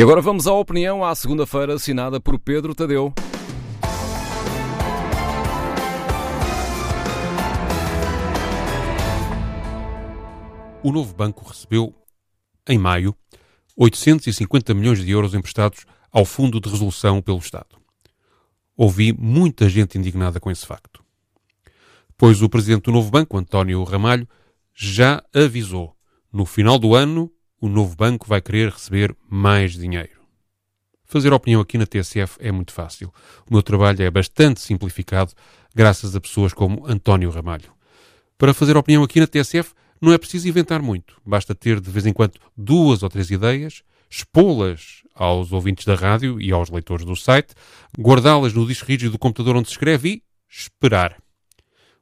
E agora vamos à opinião à segunda-feira, assinada por Pedro Tadeu. O novo banco recebeu, em maio, 850 milhões de euros emprestados ao Fundo de Resolução pelo Estado. Ouvi muita gente indignada com esse facto. Pois o presidente do novo banco, António Ramalho, já avisou: no final do ano, o novo banco vai querer receber mais dinheiro. Fazer opinião aqui na TSF é muito fácil. O meu trabalho é bastante simplificado, graças a pessoas como António Ramalho. Para fazer opinião aqui na TSF, não é preciso inventar muito. Basta ter de vez em quando duas ou três ideias, expô-las aos ouvintes da rádio e aos leitores do site, guardá-las no disco rígido do computador onde se escreve e esperar.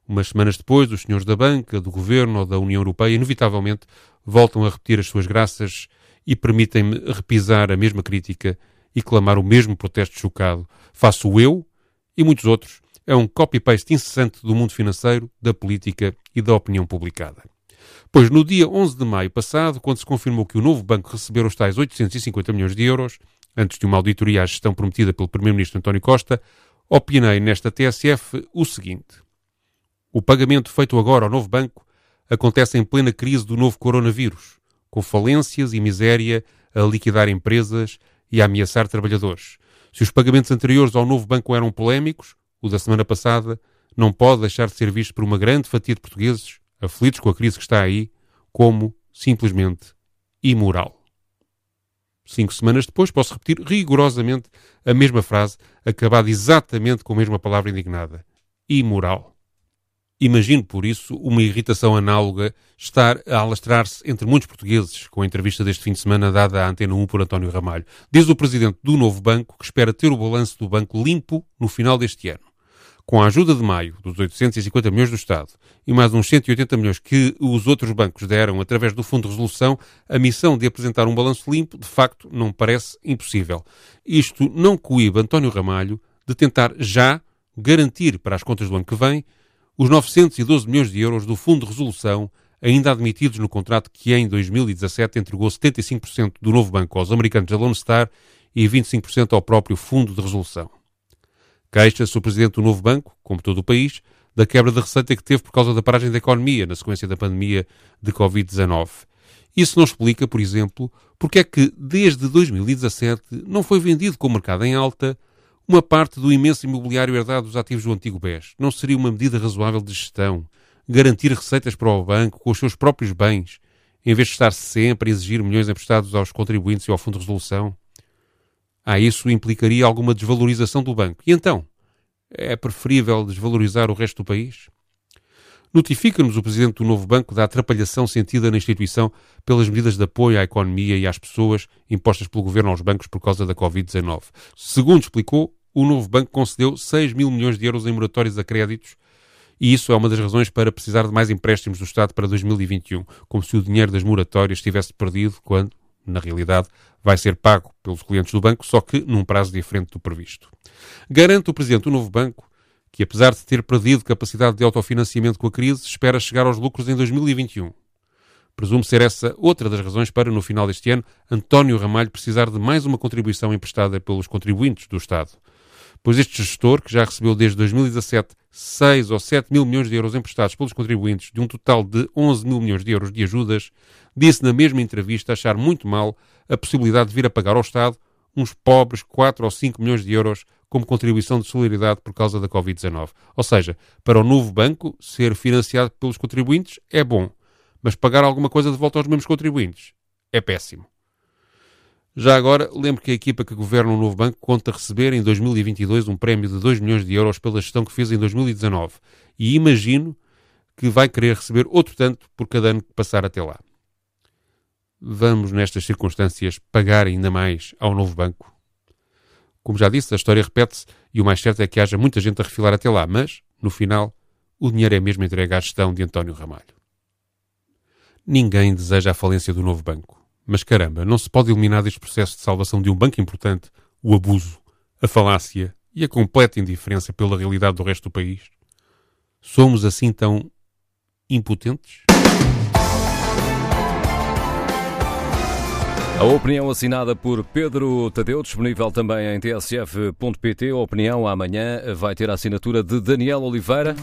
Umas semanas depois, os senhores da banca, do governo ou da União Europeia, inevitavelmente, voltam a repetir as suas graças e permitem-me repisar a mesma crítica e clamar o mesmo protesto chocado. Faço eu e muitos outros. É um copy-paste incessante do mundo financeiro, da política e da opinião publicada. Pois no dia 11 de maio passado, quando se confirmou que o novo banco recebeu os tais 850 milhões de euros, antes de uma auditoria à gestão prometida pelo Primeiro-Ministro António Costa, opinei nesta TSF o seguinte. O pagamento feito agora ao novo banco acontece em plena crise do novo coronavírus, com falências e miséria a liquidar empresas e a ameaçar trabalhadores. Se os pagamentos anteriores ao novo banco eram polémicos, o da semana passada não pode deixar de ser visto por uma grande fatia de portugueses aflitos com a crise que está aí, como simplesmente imoral. Cinco semanas depois posso repetir rigorosamente a mesma frase, acabada exatamente com a mesma palavra indignada. Imoral. Imagino, por isso, uma irritação análoga estar a alastrar-se entre muitos portugueses com a entrevista deste fim de semana dada à Antena 1 por António Ramalho. Diz o presidente do novo banco que espera ter o balanço do banco limpo no final deste ano com a ajuda de maio dos 850 milhões do Estado e mais uns 180 milhões que os outros bancos deram através do Fundo de Resolução, a missão de apresentar um balanço limpo, de facto, não parece impossível. Isto não coíbe António Ramalho de tentar já garantir para as contas do ano que vem os 912 milhões de euros do Fundo de Resolução ainda admitidos no contrato que em 2017 entregou 75% do novo banco aos americanos da Lone Star e 25% ao próprio Fundo de Resolução. Queixa-se o presidente do novo banco, como todo o país, da quebra de receita que teve por causa da paragem da economia na sequência da pandemia de Covid-19. Isso não explica, por exemplo, porque é que desde 2017 não foi vendido com o mercado em alta uma parte do imenso imobiliário herdado dos ativos do antigo BES. Não seria uma medida razoável de gestão garantir receitas para o banco com os seus próprios bens, em vez de estar sempre a exigir milhões emprestados aos contribuintes e ao Fundo de Resolução? Ah, isso implicaria alguma desvalorização do banco. E então? É preferível desvalorizar o resto do país? Notifica-nos o presidente do novo banco da atrapalhação sentida na instituição pelas medidas de apoio à economia e às pessoas impostas pelo governo aos bancos por causa da Covid-19. Segundo explicou, o novo banco concedeu 6 mil milhões de euros em moratórios a créditos e isso é uma das razões para precisar de mais empréstimos do Estado para 2021, como se o dinheiro das moratórias estivesse perdido quando, na realidade, vai ser pago pelos clientes do banco, só que num prazo diferente do previsto. Garante o Presidente do novo banco que, apesar de ter perdido capacidade de autofinanciamento com a crise, espera chegar aos lucros em 2021. Presume ser essa outra das razões para, no final deste ano, António Ramalho precisar de mais uma contribuição emprestada pelos contribuintes do Estado pois este gestor, que já recebeu desde 2017 6 ou 7 mil milhões de euros emprestados pelos contribuintes de um total de 11 mil milhões de euros de ajudas, disse na mesma entrevista achar muito mal a possibilidade de vir a pagar ao Estado uns pobres 4 ou 5 milhões de euros como contribuição de solidariedade por causa da Covid-19. Ou seja, para o novo banco, ser financiado pelos contribuintes é bom, mas pagar alguma coisa de volta aos mesmos contribuintes é péssimo. Já agora, lembro que a equipa que governa o novo banco conta receber em 2022 um prémio de 2 milhões de euros pela gestão que fez em 2019 e imagino que vai querer receber outro tanto por cada ano que passar até lá. Vamos, nestas circunstâncias, pagar ainda mais ao novo banco? Como já disse, a história repete-se e o mais certo é que haja muita gente a refilar até lá, mas, no final, o dinheiro é mesmo entregue à gestão de António Ramalho. Ninguém deseja a falência do novo banco. Mas caramba, não se pode eliminar deste processo de salvação de um banco importante o abuso, a falácia e a completa indiferença pela realidade do resto do país? Somos assim tão impotentes? A opinião assinada por Pedro Tadeu, disponível também em tsf.pt. A opinião amanhã vai ter a assinatura de Daniel Oliveira.